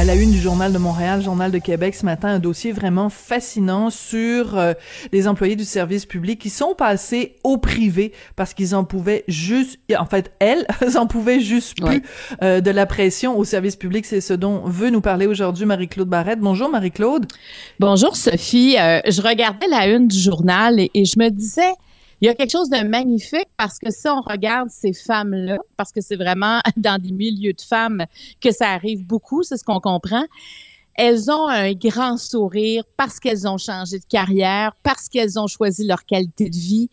À la une du Journal de Montréal, Journal de Québec, ce matin, un dossier vraiment fascinant sur euh, les employés du service public qui sont passés au privé parce qu'ils en pouvaient juste, en fait, elles, en pouvaient juste plus euh, de la pression au service public. C'est ce dont veut nous parler aujourd'hui Marie-Claude Barrette. Bonjour Marie-Claude. Bonjour Sophie. Euh, je regardais la une du journal et je me disais, il y a quelque chose de magnifique parce que si on regarde ces femmes-là, parce que c'est vraiment dans des milieux de femmes que ça arrive beaucoup, c'est ce qu'on comprend, elles ont un grand sourire parce qu'elles ont changé de carrière, parce qu'elles ont choisi leur qualité de vie.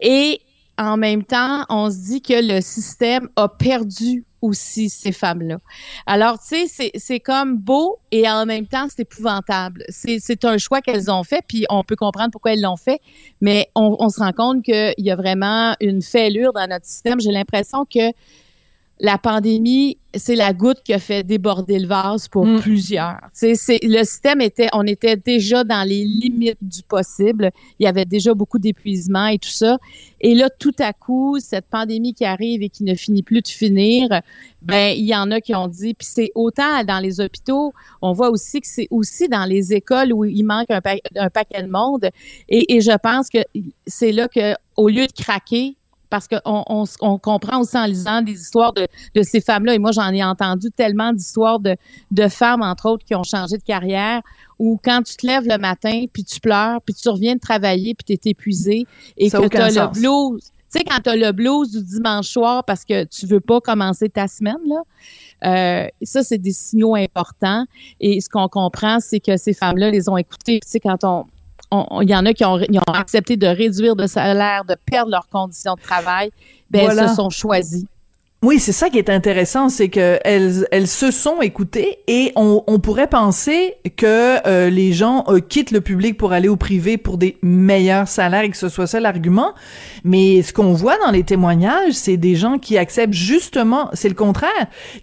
Et en même temps, on se dit que le système a perdu aussi ces femmes-là. Alors, tu sais, c'est comme beau et en même temps, c'est épouvantable. C'est un choix qu'elles ont fait, puis on peut comprendre pourquoi elles l'ont fait, mais on, on, se rend compte qu'il y a vraiment une fêlure dans notre système. J'ai l'impression que la pandémie, c'est la goutte qui a fait déborder le vase pour mm. plusieurs. C'est, le système était, on était déjà dans les limites du possible. Il y avait déjà beaucoup d'épuisement et tout ça. Et là, tout à coup, cette pandémie qui arrive et qui ne finit plus de finir, ben il y en a qui ont dit. Puis c'est autant dans les hôpitaux, on voit aussi que c'est aussi dans les écoles où il manque un, un paquet de monde. Et, et je pense que c'est là que, au lieu de craquer, parce qu'on on, comprend aussi en lisant des histoires de, ces femmes-là, et moi j'en ai entendu tellement d'histoires de, femmes, entre autres, qui ont changé de carrière, où quand tu te lèves le matin, puis tu pleures, puis tu reviens de travailler, puis tu es épuisé, et que tu as le blues. Tu sais, quand tu as le blues du dimanche soir parce que tu veux pas commencer ta semaine, là, euh, ça, c'est des signaux importants. Et ce qu'on comprend, c'est que ces femmes-là les ont écoutés. Tu sais, quand on, il y en a qui ont, accepté de réduire de salaire, de perdre leurs conditions de travail, ben elles se sont choisies. Oui, c'est ça qui est intéressant, c'est que elles, elles se sont écoutées et on, on pourrait penser que euh, les gens euh, quittent le public pour aller au privé pour des meilleurs salaires et que ce soit ça l'argument. Mais ce qu'on voit dans les témoignages, c'est des gens qui acceptent justement, c'est le contraire,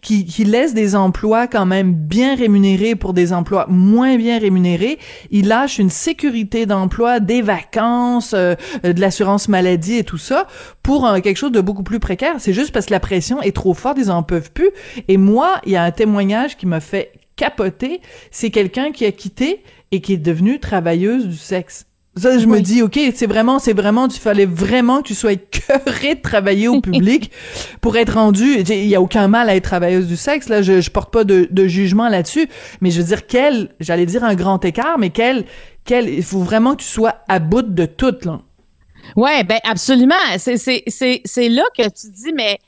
qui, qui laissent des emplois quand même bien rémunérés pour des emplois moins bien rémunérés. Ils lâchent une sécurité d'emploi, des vacances, euh, de l'assurance maladie et tout ça pour quelque chose de beaucoup plus précaire. C'est juste parce que la pression est trop forte, ils en peuvent plus. Et moi, il y a un témoignage qui m'a fait capoter. C'est quelqu'un qui a quitté et qui est devenu travailleuse du sexe. Ça, je me dis, OK, c'est vraiment, c'est vraiment, tu fallait vraiment que tu sois écœuré de travailler au public pour être rendu. Il y a aucun mal à être travailleuse du sexe, là. Je, je porte pas de, de jugement là-dessus. Mais je veux dire, quel, j'allais dire un grand écart, mais quel, quel, il faut vraiment que tu sois à bout de tout, là. Ouais, ben, absolument. C'est, c'est, c'est, c'est là que tu dis, mais,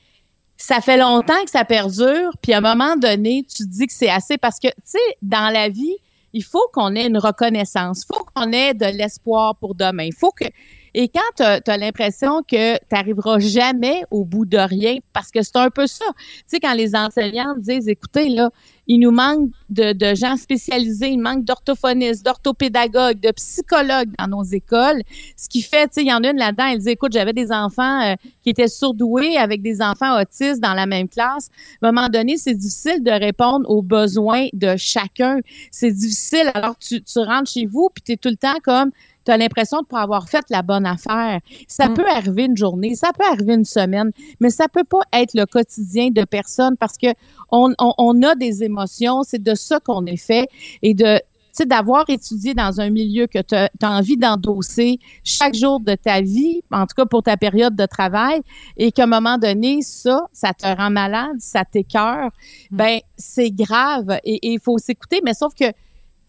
ça fait longtemps que ça perdure, puis à un moment donné, tu te dis que c'est assez parce que, tu sais, dans la vie, il faut qu'on ait une reconnaissance, il faut qu'on ait de l'espoir pour demain. Il faut que et quand tu as, l'impression que tu n'arriveras jamais au bout de rien, parce que c'est un peu ça. Tu sais, quand les enseignants disent, écoutez, là, il nous manque de, de gens spécialisés, il manque d'orthophonistes, d'orthopédagogues, de psychologues dans nos écoles. Ce qui fait, tu sais, il y en a une là-dedans, elle dit, écoute, j'avais des enfants euh, qui étaient surdoués avec des enfants autistes dans la même classe. À un moment donné, c'est difficile de répondre aux besoins de chacun. C'est difficile. Alors, tu, tu rentres chez vous, puis tu es tout le temps comme, tu as l'impression de pas avoir fait la bonne affaire. Ça mm. peut arriver une journée, ça peut arriver une semaine, mais ça peut pas être le quotidien de personne parce que on, on, a des émotions, c'est de ça qu'on est fait et de d'avoir étudié dans un milieu que tu as, envie d'endosser chaque jour de ta vie, en tout cas pour ta période de travail, et qu'à un moment donné, ça, ça te rend malade, ça t'écœure, mm. ben c'est grave et il faut s'écouter, mais sauf que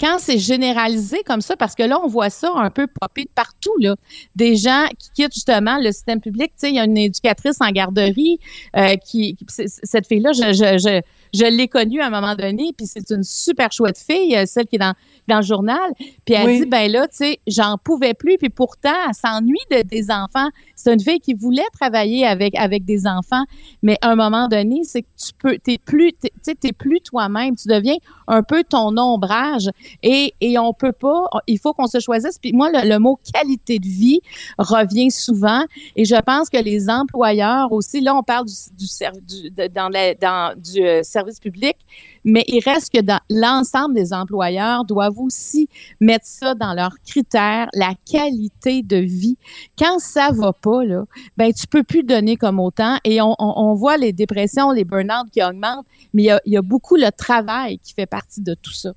quand c'est généralisé comme ça, parce que là, on voit ça un peu popper partout, là. Des gens qui quittent justement le système public. Tu sais, il y a une éducatrice en garderie euh, qui, cette fille-là, je, je, je l'ai connue à un moment donné, puis c'est une super chouette fille, euh, celle qui est dans, dans le journal. Puis elle dit, ben là, tu sais, j'en pouvais plus, puis pourtant, elle s'ennuie de, des enfants. C'est une fille qui voulait travailler avec, avec des enfants, mais à un moment donné, c'est que tu peux, t'es plus, tu sais, t'es plus toi-même, tu deviens un peu ton ombrage, et, et on peut pas, il faut qu'on se choisisse. Puis moi, le, mot qualité de vie revient souvent, et je pense que les employeurs aussi, là, on parle du, du, du dans, la, dans du euh, service public, mais il reste que dans l'ensemble des employeurs doivent aussi mettre ça dans leurs critères, la qualité de vie. Quand ça va pas, là, ben tu peux plus donner comme autant et on, on, on voit les dépressions, les burn-out qui augmentent, mais il y, a, il y, a, beaucoup le travail qui fait partie de tout ça.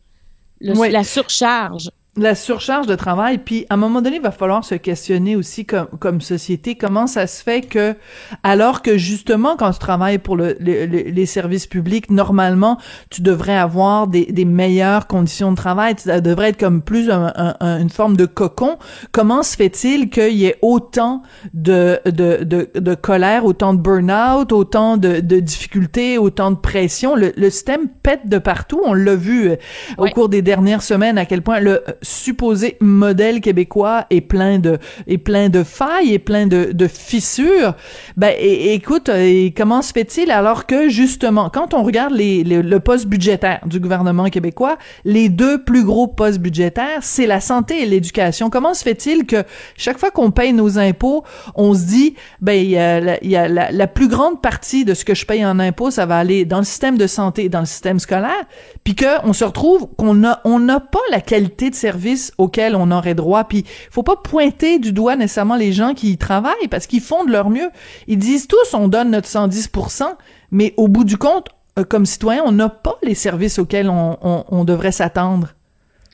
Le, La surcharge la surcharge de travail, puis à un moment donné, il va falloir se questionner aussi comme, comme société, comment ça se fait que, alors que justement, quand tu travailles pour le, les services publics, normalement, tu devrais avoir des, des meilleures conditions de travail, ça devrait être comme plus une forme de cocon. Comment se fait-il qu'il y ait autant de, de, de, de colère, autant de burn-out, autant de, de difficultés, autant de pression? Le, le système pète de partout. On l'a vu euh, au cours des dernières semaines à quel point le supposé modèle québécois est plein de est plein de failles et plein de, de fissures. Ben écoute, et comment se fait-il alors que justement quand on regarde les, le poste budgétaire du gouvernement québécois, les deux plus gros postes budgétaires, c'est la santé et l'éducation. Comment se fait-il que chaque fois qu'on paye nos impôts, on se dit ben il y a, la, y a la, la, plus grande partie de ce que je paye en impôts, ça va aller dans le système de santé, dans le système scolaire, puis que on se retrouve qu'on a on n'a pas la qualité de service auxquels on aurait droit. Puis faut pas pointer du doigt nécessairement les gens qui y travaillent parce qu'ils font de leur mieux. Ils disent tous on donne notre 110%, mais au bout du compte, euh, comme citoyen, on n'a pas les services auxquels on, devrait s'attendre.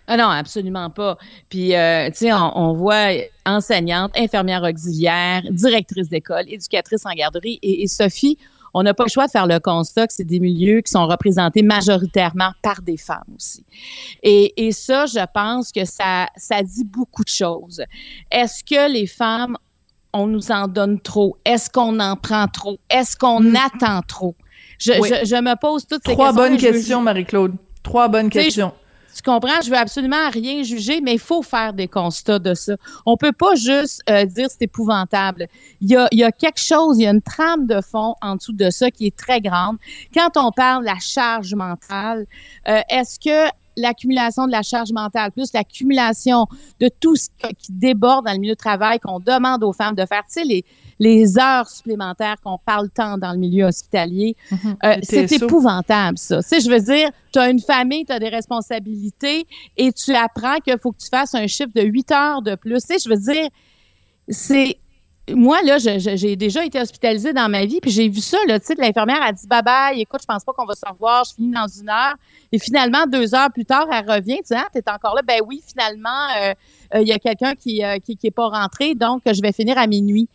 Ah non, absolument pas. Puis, euh, tu sais, on, voit enseignante, infirmière auxiliaire, directrice d'école, éducatrice en garderie. et Sophie, on n'a pas le choix de faire le constat que c'est des milieux qui sont représentés majoritairement par des femmes aussi. Et, et ça, je pense que ça, ça dit beaucoup de choses. Est-ce que les femmes, on nous en donne trop? Est-ce qu'on en prend trop? Est-ce qu'on mm. attend trop? Je, je, je, me pose toutes ces questions. Trois bonnes questions, Marie-Claude. Trois bonnes questions. Tu comprends? Je veux absolument rien juger, mais il faut faire des constats de ça. On peut pas juste euh, dire c'est épouvantable. Il y, a, quelque chose, il y a une trame de fond en dessous de ça qui est très grande. Quand on parle de la charge mentale, euh, est-ce que l'accumulation de la charge mentale, plus l'accumulation de tout ce qui déborde dans le milieu de travail qu'on demande aux femmes de faire, tu sais, les, les heures supplémentaires qu'on parle tant dans le milieu hospitalier. Mhm. Euh, c'est épouvantable, ça. Tu sais, je veux dire, tu as une famille, tu as des responsabilités et tu apprends qu'il faut que tu fasses un chiffre de 8 heures de plus. Tu sais, je veux dire, c'est moi, là, j'ai déjà été hospitalisée dans ma vie, puis j'ai vu ça, là, tu sais, l'infirmière a dit bye-bye, écoute, je pense pas qu'on va se revoir, je finis dans une heure. Et finalement, deux heures plus tard, elle revient, tu sais, ah, t'es encore là, ben oui, finalement, euh, euh, il y a quelqu'un qui, euh, qui, pas rentré, donc je vais finir à minuit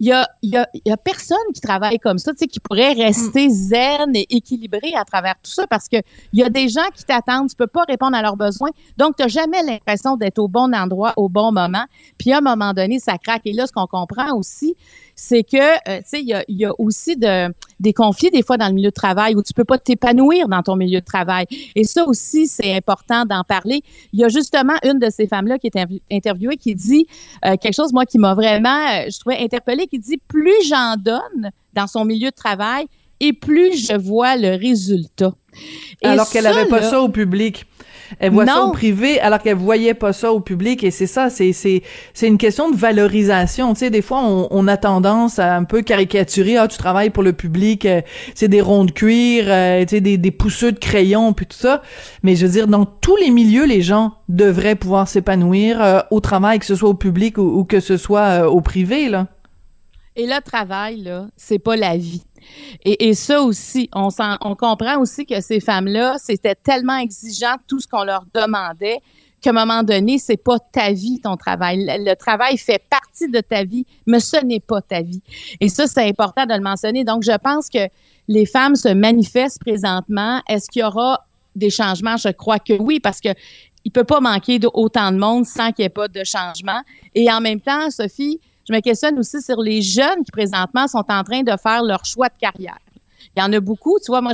il y a, y, a, y a personne qui travaille comme ça, tu sais, qui pourrait rester mm. zen et équilibré à travers tout ça parce que il y a des gens qui t'attendent, tu peux pas répondre à leurs besoins. Donc, tu jamais l'impression d'être au bon endroit au bon moment. Puis à un moment donné, ça craque. Et là, ce qu'on comprend aussi, c'est que, euh, tu sais, il y a, y a, aussi de, des conflits des fois dans le milieu de travail où tu peux pas t'épanouir dans ton milieu de travail. Et ça aussi, c'est important d'en parler. Il y a justement une de ces femmes-là qui est interviewée qui dit euh, quelque chose, moi, qui m'a vraiment, euh, je trouvais interpellée, qui dit, plus j'en donne dans son milieu de travail, et plus je vois le résultat. Alors qu'elle n'avait pas ça au public. Elle voit ça au privé alors qu'elle voyait pas ça au public et c'est ça, c'est c'est c'est une question de valorisation. Tu sais, des fois on, on, a tendance à un peu caricaturer. Ah, tu travailles pour le public, euh, c'est des ronds de cuir, euh, tu sais, des des pousseux de crayon puis tout ça. Mais je veux dire, dans tous les milieux, les gens devraient pouvoir s'épanouir euh, au travail, que ce soit au public ou, ou que ce soit au privé là. Et le travail là, c'est pas la vie. Et, ça aussi, on, comprend aussi que ces femmes-là, c'était tellement exigeant tout ce qu'on leur demandait qu'à un moment donné, c'est pas ta vie, ton travail. Le, travail fait partie de ta vie, mais ce n'est pas ta vie. Et ça, c'est important de le mentionner. Donc, je pense que les femmes se manifestent présentement. Est-ce qu'il y aura des changements? Je crois que oui, parce que il peut pas manquer d'autant de monde sans qu'il n'y ait pas de changement. Et en même temps, Sophie, je me questionne aussi sur les jeunes qui présentement sont en train de faire leur choix de carrière. il y en a beaucoup. Tu vois, moi,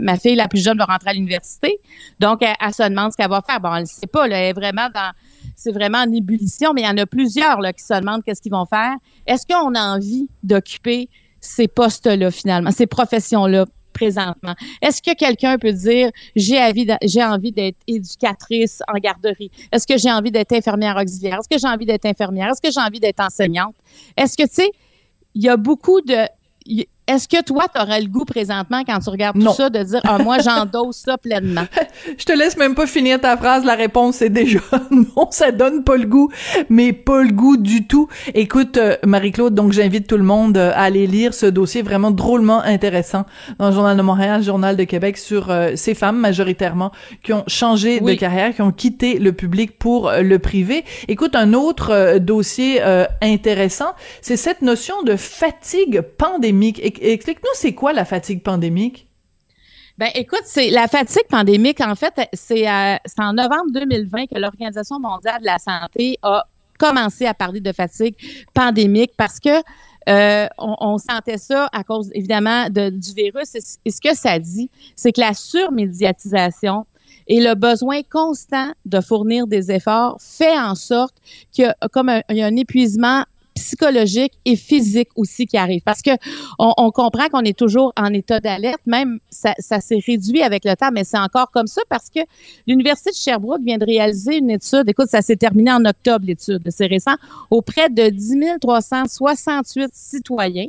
ma, fille la plus jeune va rentrer à l'université, donc elle, se demande ce qu'elle va faire. Bon, elle ne sait pas, là, elle est vraiment dans, c'est vraiment en ébullition, mais il y en a plusieurs là, qui se demandent qu'est-ce qu'ils vont faire. Est-ce qu'on a envie d'occuper ces postes-là finalement, ces professions-là? Présentement. Est-ce que quelqu'un peut dire j'ai envie d'être éducatrice en garderie? Est-ce que j'ai envie d'être infirmière auxiliaire? Est-ce que j'ai envie d'être infirmière? Est-ce que j'ai envie d'être enseignante? Est-ce que tu sais il y a beaucoup de est-ce que toi, tu aurais le goût présentement, quand tu regardes tout ça, de dire ah, moi, j'endosse ça pleinement? Je te laisse même pas finir ta phrase. La réponse est déjà non, ça donne pas le goût, mais pas le goût du tout. Écoute, euh, Marie-Claude, donc j'invite tout le monde euh, à aller lire ce dossier vraiment drôlement intéressant dans le Journal de Montréal, le Journal de Québec, sur euh, ces femmes majoritairement qui ont changé de carrière, qui ont quitté le public pour le privé. Écoute, un autre dossier intéressant, c'est cette notion de fatigue pandémique explique-nous, c'est quoi la fatigue pandémique? Ben, écoute, c'est la fatigue pandémique. En fait, c'est en novembre 2020 que l'Organisation mondiale de la santé a commencé à parler de fatigue pandémique parce que euh, on, sentait ça à cause évidemment du virus. Et, ce que ça dit, c'est que la surmédiatisation et le besoin constant de fournir des efforts fait en sorte qu'il y comme il y a un épuisement psychologique et physique aussi qui arrive. Parce que on, comprend qu'on est toujours en état d'alerte, même ça, ça s'est réduit avec le temps, mais c'est encore comme ça parce que l'Université de Sherbrooke vient de réaliser une étude, écoute, ça s'est terminé en octobre l'étude, c'est récent, auprès de 10 368 citoyens.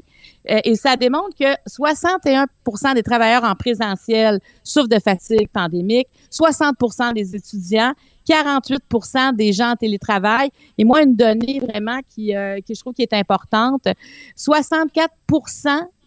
Euh, et ça démontre que 61% des travailleurs en présentiel souffrent de fatigue pandémique, 60% des étudiants 48 des gens en télétravail. Et moi, une donnée vraiment qui, euh, qui je trouve qui est importante, 64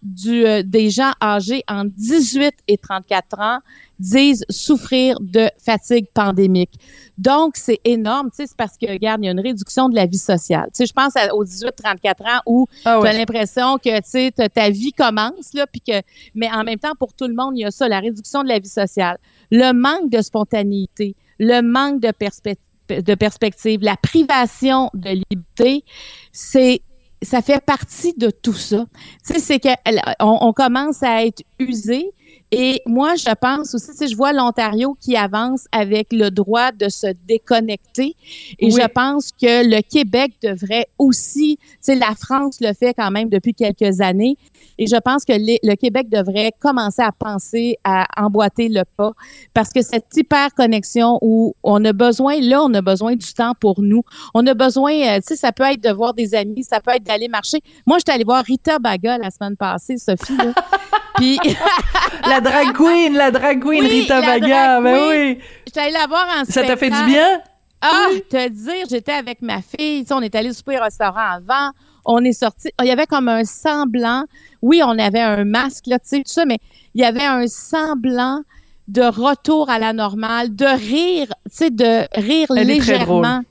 du, euh, des gens âgés en 18 et 34 ans disent souffrir de fatigue pandémique. Donc, c'est énorme, tu sais, c'est parce que, regarde, il y a une réduction de la vie sociale. Tu sais, je pense aux 18-34 ans où ah tu as l'impression que, tu sais, ta vie commence, là, puis que, mais en même temps, pour tout le monde, il y a ça, la réduction de la vie sociale, le manque de spontanéité, le manque de, perspective, la privation de liberté, c'est ça fait partie de tout ça. Tu sais, c'est qu'on on commence à être usé et moi, je pense aussi, si je vois l'Ontario qui avance avec le droit de se déconnecter, et je pense que le Québec devrait aussi, tu sais, la France le fait quand même depuis quelques années, et je pense que le Québec devrait commencer à penser à emboîter le pas, parce que cette hyper connexion où on a besoin, là, on a besoin du temps pour nous, on a besoin, euh, tu sais, ça peut être de voir des amis, ça peut être d'aller marcher. Moi, j'étais allée voir Rita Baga la semaine passée, Sophie, là. Puis la drag queen, la drag queen Rita Baga, ben oui. J'étais allée la voir en Ça t'a fait du bien? Ah, te dire, j'étais avec ma fille, tu sais, on est allé souper au restaurant avant, on est sorti, il y avait comme un semblant. Oui, on avait un masque là, tu sais tout ça, mais il y avait un semblant de retour à la normale, de rire, tu sais de rire légèrement.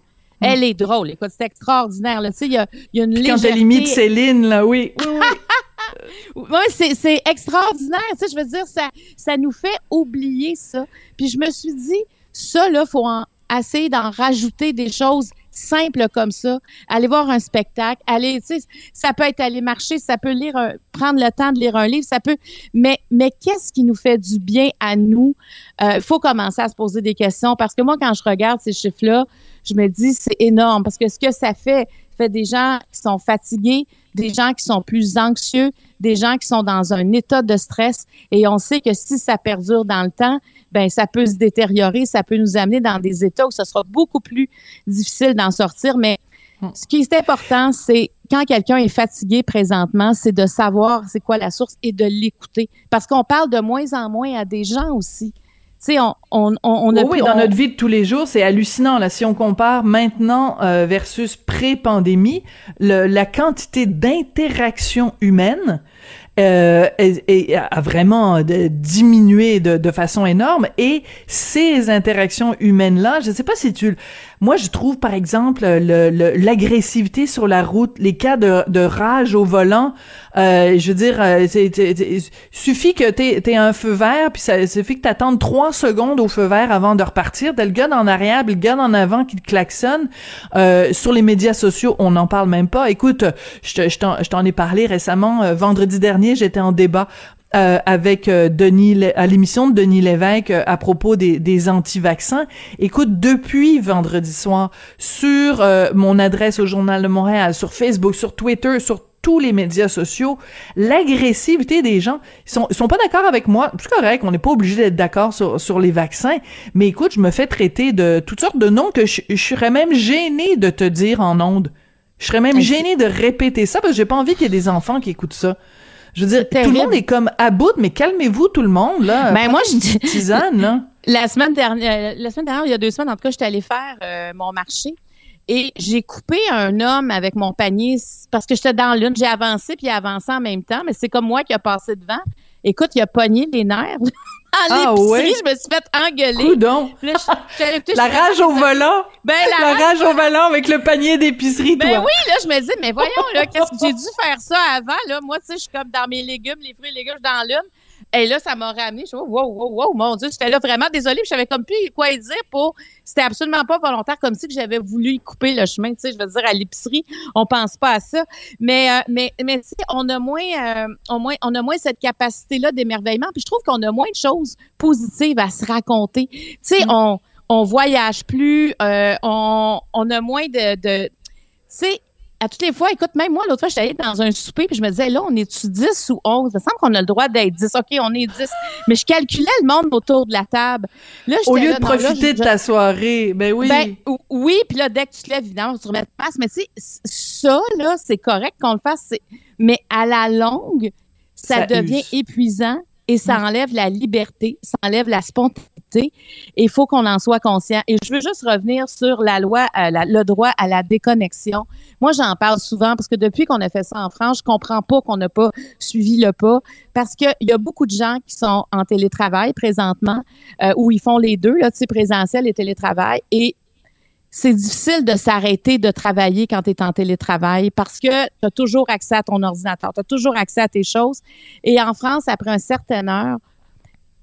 Elle est drôle. Écoute, c'est extraordinaire. Là. Tu sais, il y a, y a une légèreté. Quand elle imite Céline, là, oui. Oui, oui. Oui, c'est extraordinaire. Tu sais, je veux dire, ça, ça nous fait oublier ça. Puis je me suis dit, ça, là, faut essayer d'en rajouter des choses simples comme ça. Aller voir un spectacle, aller, tu sais, ça peut être aller marcher, ça peut lire, prendre le temps de lire un livre, ça peut, mais, mais qu'est-ce qui nous fait du bien à nous? Il euh, faut commencer à se poser des questions parce que moi, quand je regarde ces chiffres-là, je me dis, c'est énorme parce que ce que ça fait, fait des gens qui sont fatigués, des gens qui sont plus anxieux, des gens qui sont dans un état de stress. Et on sait que si ça perdure dans le temps, ben ça peut se détériorer, ça peut nous amener dans des états où ce sera beaucoup plus difficile d'en sortir. Mais hmm. ce qui est important, c'est quand quelqu'un est fatigué présentement, c'est de savoir c'est quoi la source et de l'écouter. Parce qu'on parle de moins en moins à des gens aussi on, on, on a oui, dans notre vie de tous les jours, c'est hallucinant. Là, si on compare maintenant euh, versus pré-pandémie, la quantité d'interactions humaines euh, a vraiment diminué de, de, façon énorme. Et ces interactions humaines-là, je ne sais pas si tu moi, je trouve, par exemple, l'agressivité le, sur la route, les cas de, de rage au volant, euh, je veux dire, euh, suffit que t'aies aies un feu vert, puis ça suffit que t'attendes trois secondes au feu vert avant de repartir. T'as le gars en arrière, le gars en avant qui te klaxonne. Euh, sur les médias sociaux, on n'en parle même pas. Écoute, je t'en ai parlé récemment, euh, vendredi dernier, j'étais en débat euh, avec euh, Denis à l'émission de Denis Lévesque euh, à propos des, des anti-vaccins. Écoute, depuis vendredi soir, sur mon adresse au Journal de Montréal, sur Facebook, sur Twitter, sur tous les médias sociaux, l'agressivité des gens, ils sont, ils sont pas d'accord avec moi. C'est correct, on n'est pas obligé d'être d'accord sur, sur les vaccins, mais écoute, je me fais traiter de toutes sortes de noms que je, je serais même gênée de te dire en ondes. Je serais même gênée de répéter ça parce que j'ai pas envie qu'il y ait des enfants qui écoutent ça. Je veux dire, tout le monde est comme à bout, mais calmez-vous tout le monde là. Ben moi je dis tisane là. La semaine dernière, la semaine dernière, il y a deux semaines, en tout cas, j'étais allée faire euh, mon marché et j'ai coupé un homme avec mon panier parce que j'étais dans l'une. J'ai avancé puis avancé en même temps, mais c'est comme moi qui a passé devant. Écoute, il a pogné les nerfs. ah ouais? je me suis fait engueuler. Coudon. la rage au volant. Ben, la, rage, au volant avec le panier d'épicerie, ben oui, là, je me dis, mais voyons, là, qu'est-ce que j'ai dû faire ça avant, là? Moi, tu sais, je suis comme dans mes légumes, les fruits et légumes, je suis dans l'une. Et là, ça m'a ramené. Je suis wow, wow, wow, mon Dieu, j'étais là vraiment désolée. Je savais comme plus quoi dire pour. C'était absolument pas volontaire, comme si j'avais voulu couper le chemin. Tu sais, je veux dire, à l'épicerie, on pense pas à ça. Mais, euh, mais, mais tu sais, on a moins, euh, on, moins, on a moins cette capacité-là d'émerveillement. Puis je trouve qu'on a moins de choses positives à se raconter. Tu sais, mm. on, on voyage plus, euh, on, on a moins de, de tu sais, à toutes les fois, écoute, même moi, l'autre fois, j'étais allée dans un souper, puis je me disais, là, on est-tu 10 ou 11? Il me semble qu'on a le droit d'être 10. OK, on est 10. Mais je calculais le monde autour de la table. Là, Au lieu de profiter de ta soirée, ben oui. Ben, oui, puis là, dès que tu te lèves, évidemment, tu remets de place. Mais tu sais, ça, là, c'est correct qu'on le fasse. Mais à la longue, ça, devient épuisant et ça mm. enlève la liberté, ça enlève la spontanéité il faut qu'on en soit conscient. Et je veux juste revenir sur la loi, euh, le droit à la déconnexion. Moi, j'en parle souvent parce que depuis qu'on a fait ça en France, je comprends pas qu'on n'a pas suivi le pas parce qu'il y a beaucoup de gens qui sont en télétravail présentement euh, où ils font les deux, là, tu sais, présentiel et télétravail. Et c'est difficile de s'arrêter de travailler quand tu es en télétravail parce que tu as toujours accès à ton ordinateur, tu as toujours accès à tes choses. Et en France, après un certain heure,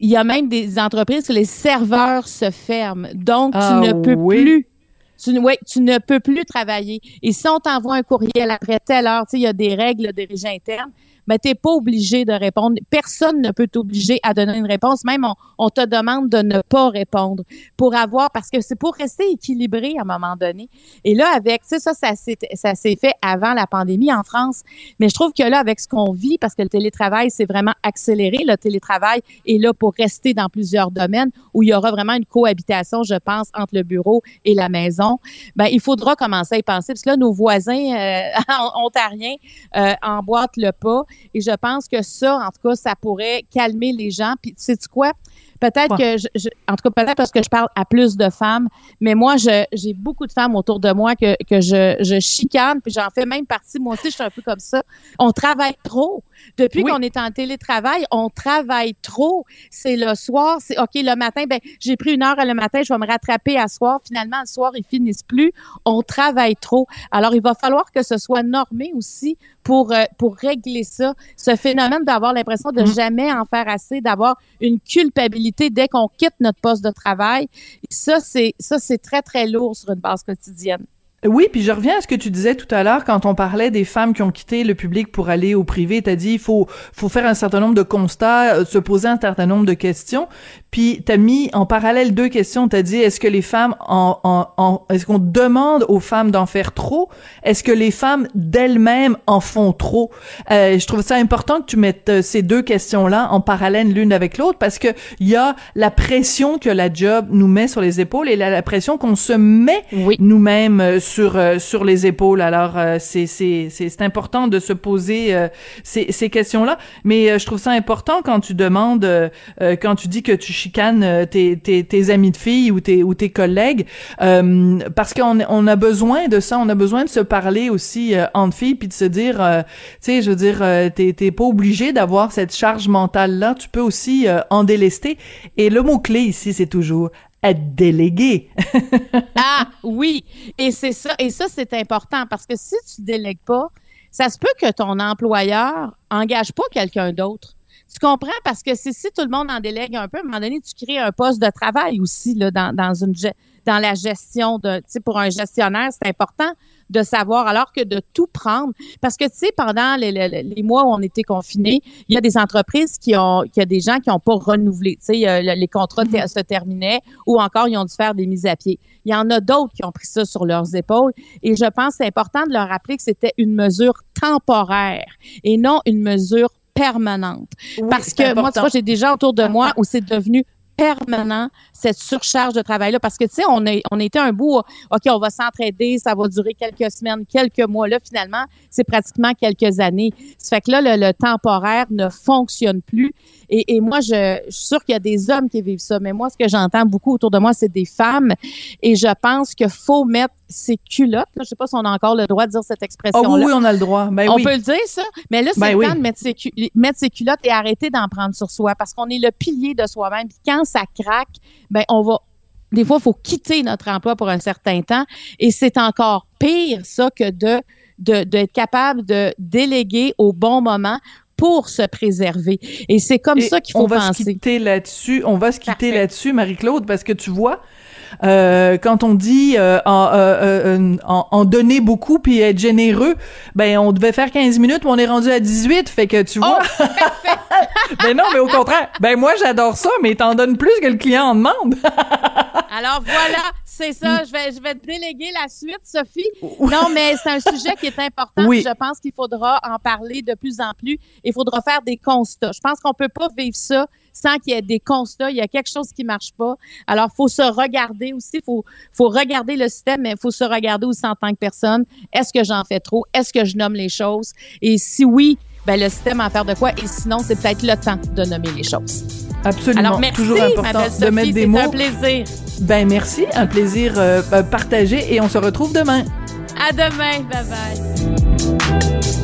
il y a même des entreprises où les serveurs se ferment. Donc, tu ah ne peux plus tu, ouais, tu ne peux plus travailler. Et si on t'envoie un courriel après telle heure, il y a des règles de régime interne, mais tu n'es pas obligé de répondre. Personne ne peut t'obliger à donner une réponse. Même on, te demande de ne pas répondre pour avoir, parce que c'est pour rester équilibré à un moment donné. Et là, avec, ça, ça, ça s'est fait avant la pandémie en France. Mais je trouve que là, avec ce qu'on vit, parce que le télétravail, c'est vraiment accéléré. Le télétravail est là pour rester dans plusieurs domaines où il y aura vraiment une cohabitation, je pense, entre le bureau et la maison. Ben, il faudra commencer à y penser. Parce que là, nos voisins euh, ontariens euh, emboîtent le pas. Et je pense que ça, en tout cas, ça pourrait calmer les gens. Puis, sais tu quoi? Peut-être que, je, en tout cas, peut-être parce que je parle à plus de femmes, mais moi, j'ai beaucoup de femmes autour de moi que, que je, je chicane, puis j'en fais même partie. Moi aussi, je suis un peu comme ça. On travaille trop. Depuis qu'on est en télétravail, on travaille trop. C'est le soir, c'est OK, le matin, ben j'ai pris une heure le matin, je vais me rattraper à soir. Finalement, le soir, ils finissent plus. On travaille trop. Alors, il va falloir que ce soit normé aussi pour, euh, pour régler ça. Ce phénomène d'avoir l'impression de mm. jamais en faire assez, d'avoir une culpabilité dès qu'on quitte notre poste de travail. Ça, c'est ça, c'est très, très lourd sur une base quotidienne. Oui, puis je reviens à ce que tu disais tout à l'heure quand on parlait des femmes qui ont quitté le public pour aller au privé. T'as dit il faut faut faire un certain nombre de constats, euh, se poser un certain nombre de questions. Puis t'as mis en parallèle deux questions. T'as dit est-ce que les femmes en, en, est-ce qu'on demande aux femmes d'en faire trop? Est-ce que les femmes d'elles-mêmes en font trop? Euh, Je trouve ça important que tu mettes euh, ces deux questions-là en parallèle l'une avec l'autre parce que il y a la pression que la job nous met sur les épaules et la, la pression qu'on se met nous-mêmes euh, sur sur les épaules. Alors c'est c'est c'est important de se poser ces ces questions-là. Mais je trouve ça important quand tu demandes quand tu dis que tu chicanes euh, tes, tes, tes, amis de filles ou tes, ou tes collègues, euh, parce qu'on on a besoin de ça, on a besoin de se parler aussi euh, entre filles, puis de se dire, tu sais, je veux dire, t'es, t'es pas obligé d'avoir cette charge mentale-là, tu peux aussi en délester. Et le mot-clé ici, c'est toujours être délégué. ah oui, et c'est ça, et ça c'est important parce que si tu délègues pas, ça se peut que ton employeur engage pas quelqu'un d'autre. Tu comprends? Parce que si tout le monde en délègue un peu, à un moment donné, tu crées un poste de travail aussi là, dans, dans, une, dans la gestion de, tu sais, pour un gestionnaire, c'est important de savoir, alors que de tout prendre. Parce que, tu sais, pendant les, les, mois où on était confinés, il y a des entreprises qui ont, il y a des gens qui n'ont pas renouvelé. Tu sais, les contrats se terminaient ou encore ils ont dû faire des mises à pied. Il y en a d'autres qui ont pris ça sur leurs épaules. Et je pense que c'est important de leur rappeler que c'était une mesure temporaire et non une mesure permanente. Parce que moi, tu vois, j'ai des gens autour de moi où c'est devenu permanent cette surcharge de travail là parce que tu sais on on était un bout OK on va s'entraider ça va durer quelques semaines quelques mois. Là finalement c'est pratiquement quelques années. Ça fait que là le, temporaire ne fonctionne plus. Et, et moi je, je suis sûre qu'il y a des hommes qui vivent ça. Mais moi ce que j'entends beaucoup autour de moi c'est des femmes. Et je pense qu'il faut mettre ses culottes là, je sais pas si on a encore le droit de dire cette expression là oh, oui, on a le droit ben, on oui. peut le dire ça mais là c'est ben, le temps de mettre ses, mettre ses culottes et arrêter d'en prendre sur soi parce qu'on est le pilier de soi-même puis quand ça craque, ben on va des fois, il faut quitter notre emploi pour un certain temps. Et c'est encore pire, ça, que de d'être capable de déléguer au bon moment pour se préserver. Et c'est comme ça qu'il faut on va penser. Se quitter là-dessus. On va se quitter là-dessus, Marie-Claude, parce que tu vois, euh, quand on dit euh, en, euh, en, en, donner beaucoup puis être généreux, ben on devait faire 15 minutes, mais on est rendu à 18, fait que tu vois. Oh, ben non, mais au contraire. Ben moi j'adore ça, mais t'en donnes plus que le client en demande. Alors voilà, c'est ça. Je vais, je vais te déléguer la suite, Sophie. Non, mais c'est un sujet qui est important. Oui. Je pense qu'il faudra en parler de plus en plus. Il faudra faire des constats. Je pense qu'on peut pas vivre ça sans qu'il y ait des constats. Il y a quelque chose qui marche pas. Alors, faut se regarder aussi. Faut, faut regarder le système, mais faut se regarder aussi en tant que personne. Est-ce que j'en fais trop? Est-ce que je nomme les choses? Et si oui, ben le système en faire de quoi? Et sinon, c'est peut-être le temps de nommer les choses. Absolument. Alors, merci, Toujours important Sophie, de mettre des mots. un plaisir. Ben merci, un plaisir euh, partagé et on se retrouve demain. À demain. Bye bye.